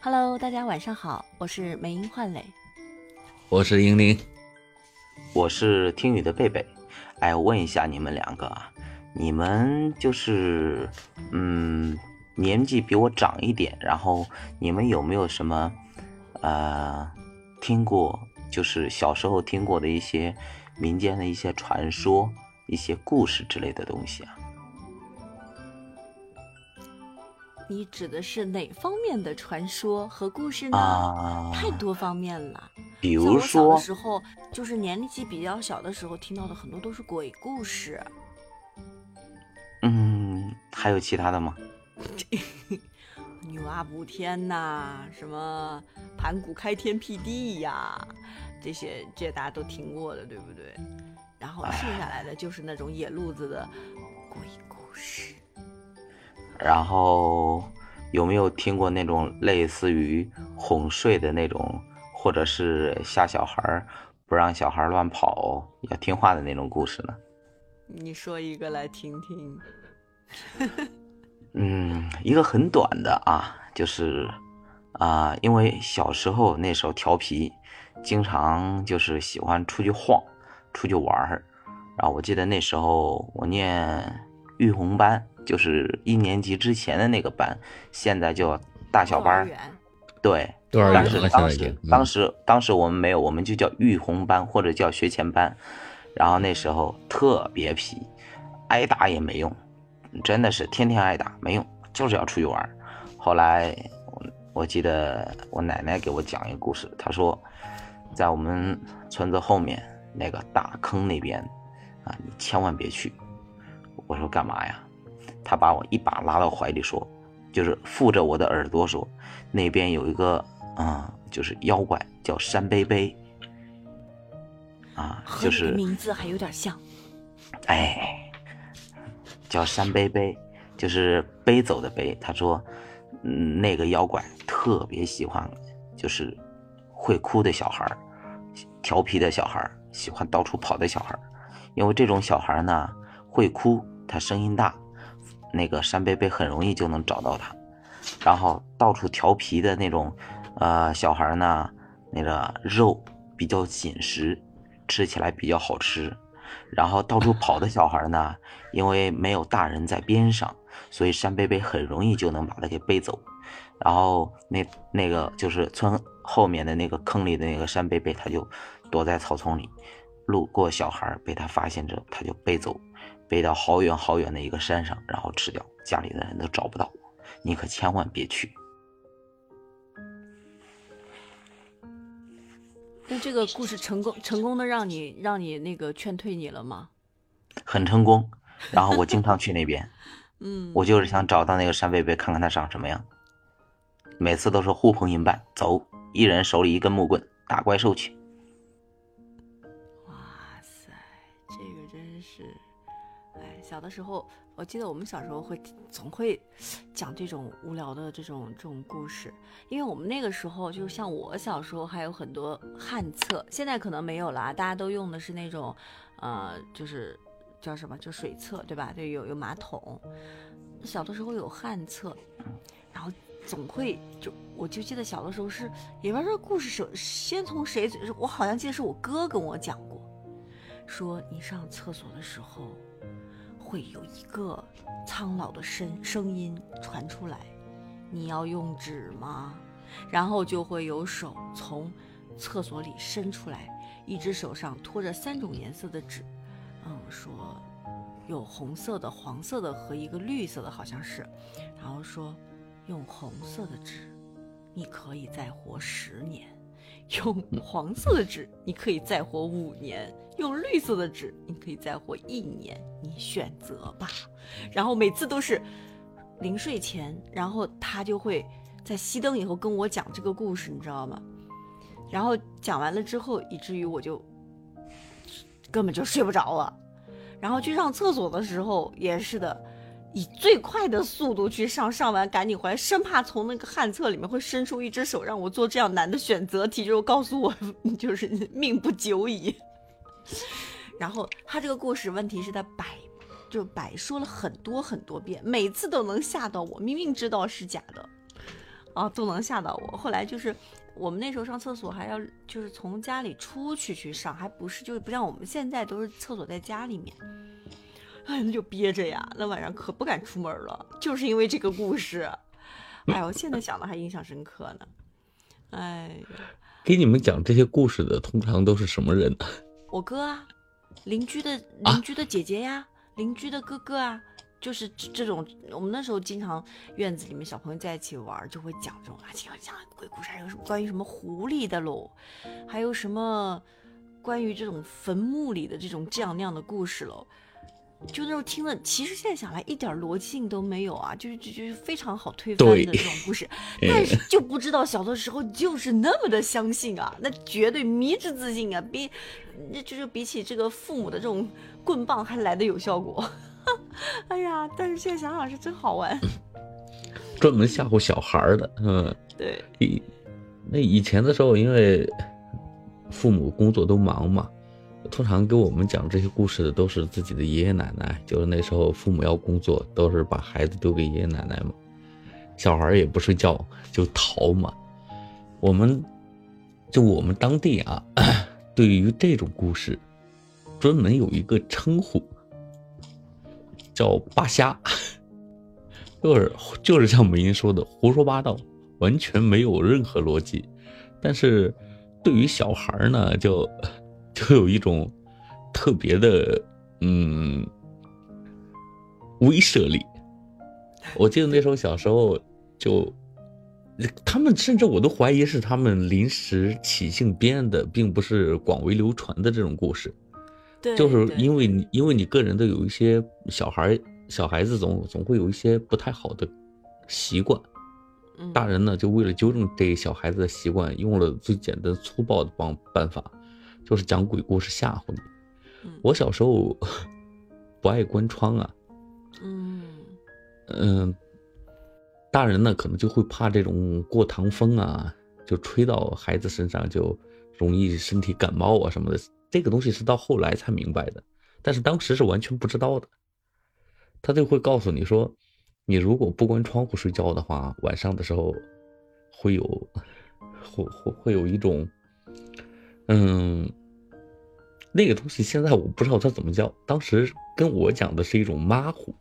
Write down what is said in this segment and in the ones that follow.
Hello，大家晚上好，我是梅英焕磊，我是英玲，我是听雨的贝贝。哎，我问一下你们两个啊，你们就是嗯年纪比我长一点，然后你们有没有什么呃听过，就是小时候听过的一些民间的一些传说、一些故事之类的东西啊？你指的是哪方面的传说和故事呢？啊，太多方面了。比如说小的时候，就是年纪比较小的时候听到的很多都是鬼故事，嗯，还有其他的吗？女娲补天呐，什么盘古开天辟地呀，这些这些大家都听过的，对不对？然后剩下来的就是那种野路子的鬼故事。然后有没有听过那种类似于哄睡的那种，或者是吓小孩儿，不让小孩儿乱跑，要听话的那种故事呢？你说一个来听听。嗯，一个很短的啊，就是啊、因为小时候那时候调皮，经常就是喜欢出去晃，出去玩儿。然后我记得那时候我念育红班，就是一年级之前的那个班，现在叫大小班对，当时在已经。嗯当时当时我们没有，我们就叫育红班或者叫学前班。然后那时候特别皮，挨打也没用，真的是天天挨打没用，就是要出去玩。后来我我记得我奶奶给我讲一个故事，她说在我们村子后面那个大坑那边啊，你千万别去。我说干嘛呀？她把我一把拉到怀里说，就是附着我的耳朵说，那边有一个嗯，就是妖怪叫山背背。啊，就是名字还有点像。哎，叫山杯杯，就是背走的背。他说，嗯，那个妖怪特别喜欢，就是会哭的小孩儿，调皮的小孩儿，喜欢到处跑的小孩儿。因为这种小孩儿呢，会哭，他声音大，那个山贝贝很容易就能找到他。然后到处调皮的那种，呃，小孩呢，那个肉比较紧实，吃起来比较好吃。然后到处跑的小孩呢，因为没有大人在边上，所以山贝贝很容易就能把他给背走。然后那那个就是村后面的那个坑里的那个山贝贝，他就躲在草丛里，路过小孩被他发现之后，他就背走，背到好远好远的一个山上，然后吃掉，家里的人都找不到我。你可千万别去。那这个故事成功成功的让你让你那个劝退你了吗？很成功。然后我经常去那边，嗯，我就是想找到那个山贝贝，看看他长什么样。每次都是呼朋引伴，走，一人手里一根木棍，打怪兽去。小的时候，我记得我们小时候会总会讲这种无聊的这种这种故事，因为我们那个时候，就像我小时候还有很多旱厕，现在可能没有了，大家都用的是那种，呃，就是叫什么，就水厕，对吧？对，有有马桶。小的时候有旱厕，然后总会就我就记得小的时候是也不知道这故事是先从谁，我好像记得是我哥跟我讲过，说你上厕所的时候会有一个苍老的声声音传出来，你要用纸吗？然后就会有手从厕所里伸出来，一只手上托着三种颜色的纸，嗯，说有红色的、黄色的和一个绿色的，好像是，然后说用红色的纸，你可以再活十年；用黄色的纸，你可以再活五年；用绿色的纸，你可以再活一年，你选择吧。然后每次都是临睡前，然后他就会在熄灯以后跟我讲这个故事，你知道吗？然后讲完了之后，以至于我就根本就睡不着了。然后去上厕所的时候也是的，以最快的速度去上，上完赶紧回来，生怕从那个旱厕里面会伸出一只手让我做这样难的选择题，就告诉我 就是命不久矣。然后他这个故事问题是他摆就摆说了很多很多遍，每次都能吓到我，明明知道是假的，啊，都能吓到我。后来就是我们那时候上厕所还要就是从家里出去去上，还不是就是不像我们现在都是厕所在家里面。哎，那就憋着呀，那晚上可不敢出门了，就是因为这个故事。哎我，现在想的还印象深刻呢。哎，给你们讲这些故事的通常都是什么人呢？我哥啊，邻居的邻居的姐姐呀，邻居的哥哥啊，就是这种。我们那时候经常院子里面小朋友在一起玩，就会讲这种啊，经常讲鬼故事，还有什么关于什么狐狸的喽，还有什么关于这种坟墓里的这种这样那样的故事喽。就那时候听了，其实现在想来一点逻辑性都没有啊，就是就就是非常好推翻的这种故事，但是就不知道小的时候就是那么的相信啊，那绝对迷之自信啊，比那就是比起这个父母的这种棍棒还来的有效果。哎呀，但是现在想想是真好玩，专门吓唬小孩的，嗯，对，以那以前的时候，因为父母工作都忙嘛。通常给我们讲这些故事的都是自己的爷爷奶奶，就是那时候父母要工作，都是把孩子丢给爷爷奶奶嘛，小孩也不睡觉就逃嘛。我们就我们当地啊，对于这种故事，专门有一个称呼，叫扒瞎，就是就是像梅英说的胡说八道，完全没有任何逻辑，但是对于小孩呢，就。就有一种特别的嗯威慑力。我记得那时候小时候就，他们甚至我都怀疑是他们临时起兴编的，并不是广为流传的这种故事。对，就是因为你因为你个人的有一些小孩小孩子总总会有一些不太好的习惯，大人呢就为了纠正这小孩子的习惯，用了最简单粗暴的方办法。就是讲鬼故事吓唬你。我小时候不爱关窗啊，嗯嗯，大人呢可能就会怕这种过堂风啊，就吹到孩子身上就容易身体感冒啊什么的。这个东西是到后来才明白的，但是当时是完全不知道的。他就会告诉你说，你如果不关窗户睡觉的话，晚上的时候会有会会会有一种。嗯，那个东西现在我不知道它怎么叫。当时跟我讲的是一种马虎，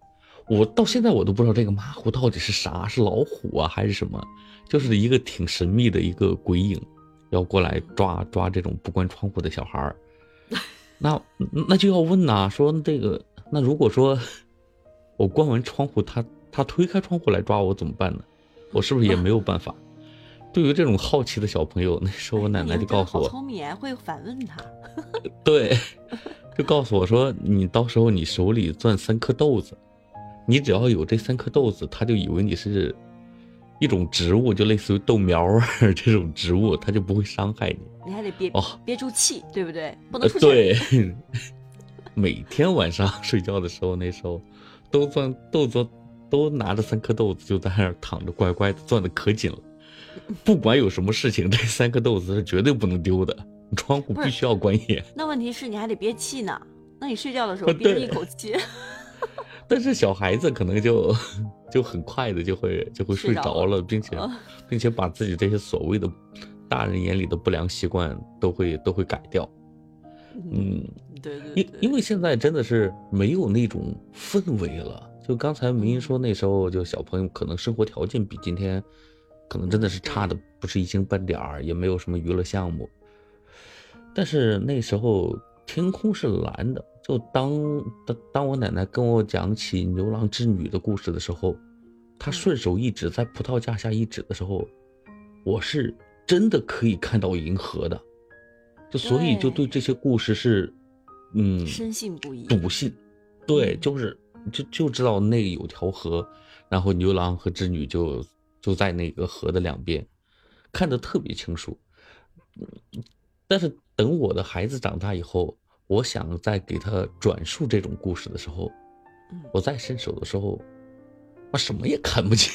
我到现在我都不知道这个马虎到底是啥，是老虎啊还是什么？就是一个挺神秘的一个鬼影，要过来抓抓这种不关窗户的小孩儿。那那就要问呐，说这个那如果说我关完窗户，他他推开窗户来抓我怎么办呢？我是不是也没有办法？对于这种好奇的小朋友，那时候我奶奶就告诉我，聪明会反问他。对，就告诉我说，你到时候你手里攥三颗豆子，你只要有这三颗豆子，他就以为你是一种植物，就类似于豆苗这种植物，他就不会伤害你。你还得憋哦，憋住气，对不对？不能出对，每天晚上睡觉的时候，那时候都攥豆子，都拿着三颗豆子，就在那儿躺着，乖乖的攥的可紧了。不管有什么事情，这三颗豆子是绝对不能丢的。窗户必须要关严。那问题是你还得憋气呢。那你睡觉的时候憋着一口气。但是小孩子可能就就很快的就会就会睡着了，并且并且把自己这些所谓的大人眼里的不良习惯都会都会改掉。嗯，对对。因因为现在真的是没有那种氛围了。就刚才明英说，那时候就小朋友可能生活条件比今天。可能真的是差的不是一星半点儿，也没有什么娱乐项目。但是那时候天空是蓝的，就当当当我奶奶跟我讲起牛郎织女的故事的时候，她顺手一指，在葡萄架下一指的时候，我是真的可以看到银河的，就所以就对这些故事是，嗯，深信不疑，笃信。对，就是就就知道那有条河，然后牛郎和织女就。就在那个河的两边，看得特别清楚。但是等我的孩子长大以后，我想再给他转述这种故事的时候，我再伸手的时候，我什么也看不见。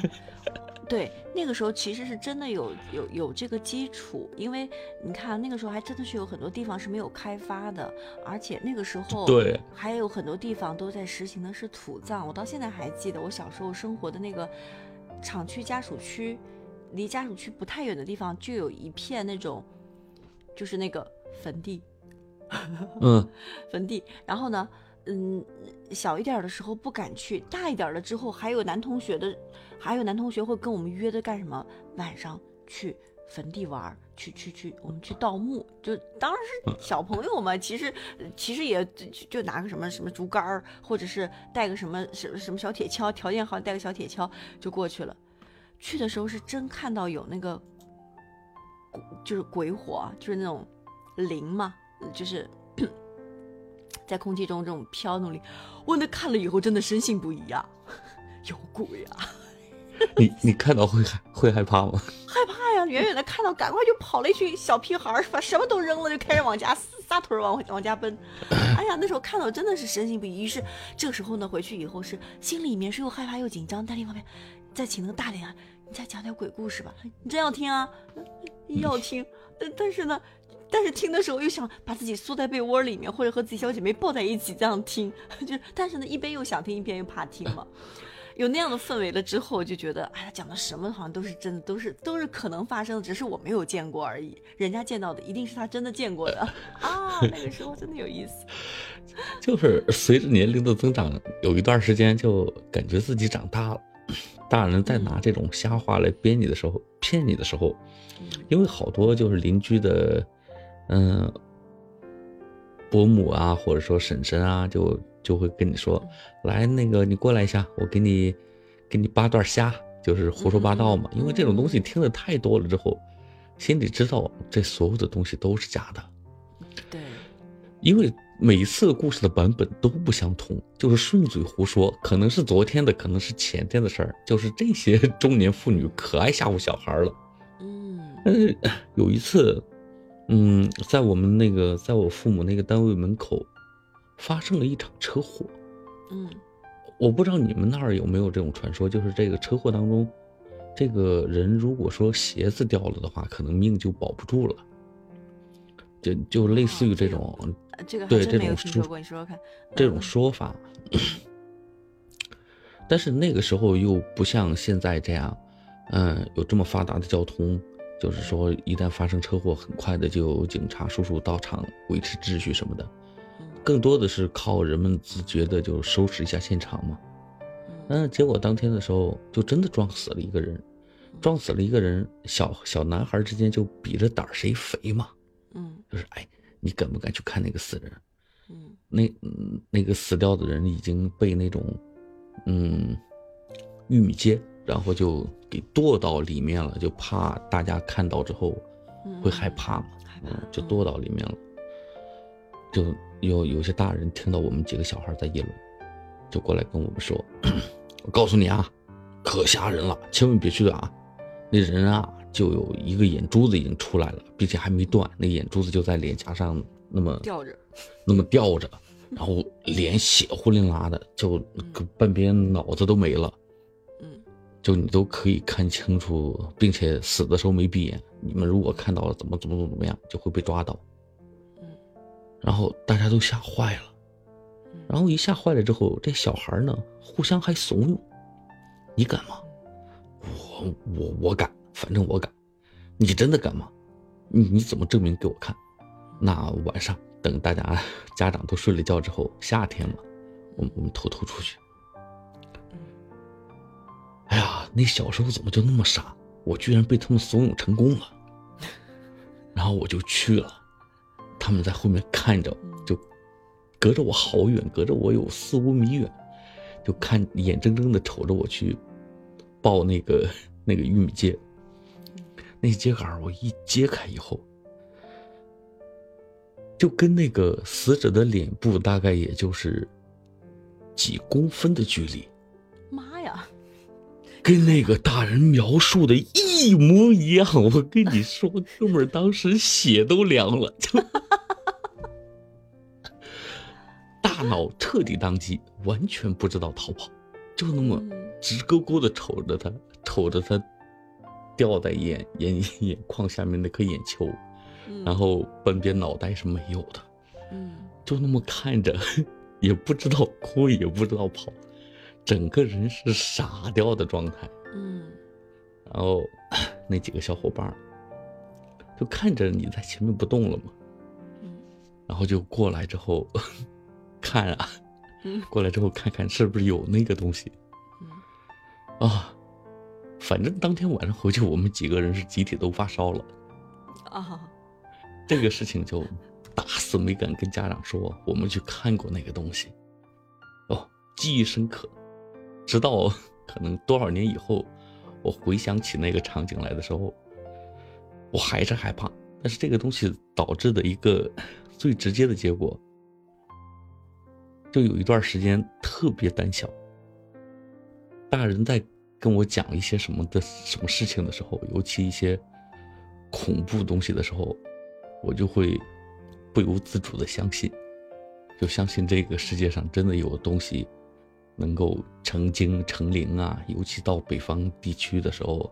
对，那个时候其实是真的有有有这个基础，因为你看那个时候还真的是有很多地方是没有开发的，而且那个时候对还有很多地方都在实行的是土葬。我到现在还记得我小时候生活的那个。厂区家属区，离家属区不太远的地方就有一片那种，就是那个坟地，嗯，坟地。然后呢，嗯，小一点的时候不敢去，大一点了之后，还有男同学的，还有男同学会跟我们约的干什么？晚上去坟地玩儿，去去去，我们去盗墓。就当时是小朋友嘛，其实其实也就就拿个什么什么竹竿儿，或者是带个什么什么什么小铁锹，条件好带个小铁锹就过去了。去的时候是真看到有那个，就是鬼火，就是那种灵嘛，就是 在空气中这种飘动力。我那看了以后真的深信不疑啊，有鬼啊！你你看到会害会害怕吗？害怕呀！远远的看到，赶快就跑了一群小屁孩儿，把什么都扔了，就开始往家撒腿儿往往家奔。哎呀，那时候看到真的是深信不疑。于是这个时候呢，回去以后是心里面是又害怕又紧张，但另一方面再请那个大脸啊，你再讲点鬼故事吧。你真要听啊？要听。但但是呢，但是听的时候又想把自己缩在被窝里面，或者和自己小姐妹抱在一起这样听。就但是呢，一边又想听，一边又怕听嘛。有那样的氛围了之后，就觉得，哎，他讲的什么好像都是真的，都是都是可能发生的，只是我没有见过而已。人家见到的一定是他真的见过的 啊！那个时候真的有意思。就是随着年龄的增长，有一段时间就感觉自己长大了。大人在拿这种瞎话来编你的时候，骗你的时候，因为好多就是邻居的，嗯，伯母啊，或者说婶婶啊，就就会跟你说，来那个你过来一下，我给你给你扒段虾，就是胡说八道嘛。因为这种东西听的太多了之后，心里知道这所有的东西都是假的。对，因为每一次故事的版本都不相同，就是顺嘴胡说，可能是昨天的，可能是前天的事儿。就是这些中年妇女可爱吓唬小孩了。嗯嗯，有一次，嗯，在我们那个，在我父母那个单位门口，发生了一场车祸。嗯我不知道你们那儿有没有这种传说，就是这个车祸当中，这个人如果说鞋子掉了的话，可能命就保不住了。就就类似于这种呃这个对这种说你说说看。这种说法，但是那个时候又不像现在这样，嗯，有这么发达的交通，就是说一旦发生车祸，很快的就有警察叔叔到场维持秩序什么的，嗯更多的是靠人们自觉的就收拾一下现场嘛。嗯嗯，结果当天的时候就真的撞死了一个人，撞死了一个人，小小男孩之间就比着胆儿谁肥嘛，嗯就是哎，你敢不敢去看那个死人？嗯那嗯那个死掉的人已经被那种，嗯，玉米秸，然后就给剁到里面了，就怕大家看到之后嗯，会害怕嘛，嗯，就剁到里面了。就有有些大人听到我们几个小孩在议论，就过来跟我们说：“ 我告诉你啊，可吓人了，千万别去啊！那人啊，就有一个眼珠子已经出来了，并且还没断，那眼珠子就在脸颊上那么吊着。那么吊着，然后脸血呼淋拉的，就半边脑子都没了，嗯就你都可以看清楚，并且死的时候没闭眼。你们如果看到了怎么怎么怎么样，就会被抓到。然后大家都吓坏了，然后一吓坏了之后，这小孩呢互相还怂恿：“你敢吗？我我我敢，反正我敢。你真的敢吗？你你怎么证明给我看？那晚上等大家家长都睡了觉之后，夏天嘛，我们我们偷偷出去。哎呀，那小时候怎么就那么傻？我居然被他们怂恿成功了。然后我就去了，他们在后面看着，就隔着我好远，隔着我有四五米远，就看眼睁睁的瞅着我去抱那个那个玉米秸。那秸秆我一揭开以后，就跟那个死者的脸部大概也就是几公分的距离，妈呀！跟那个大人描述的一模一样。我跟你说，哥们儿当时血都凉了，就大脑彻底宕机，完全不知道逃跑，就那么嗯。直勾勾的瞅着他，瞅着他掉在眼眼眼眶下面那颗眼球，嗯。然后半边脑袋是没有的，嗯。就那么看着，也不知道哭，也不知道跑，整个人是傻掉的状态。嗯然后那几个小伙伴就看着你在前面不动了嘛，嗯然后就过来之后 看啊，嗯过来之后看看是不是有那个东西嗯啊。反正当天晚上回去，我们几个人是集体都发烧了。啊，这个事情就打死没敢跟家长说，我们去看过那个东西。哦，记忆深刻，直到可能多少年以后，我回想起那个场景来的时候，我还是害怕。但是这个东西导致的一个最直接的结果，就有一段时间特别胆小。大人在跟我讲一些什么的什么事情的时候，尤其一些恐怖东西的时候，我就会不由自主的相信，就相信这个世界上真的有东西能够成精成灵啊！尤其到北方地区的时候，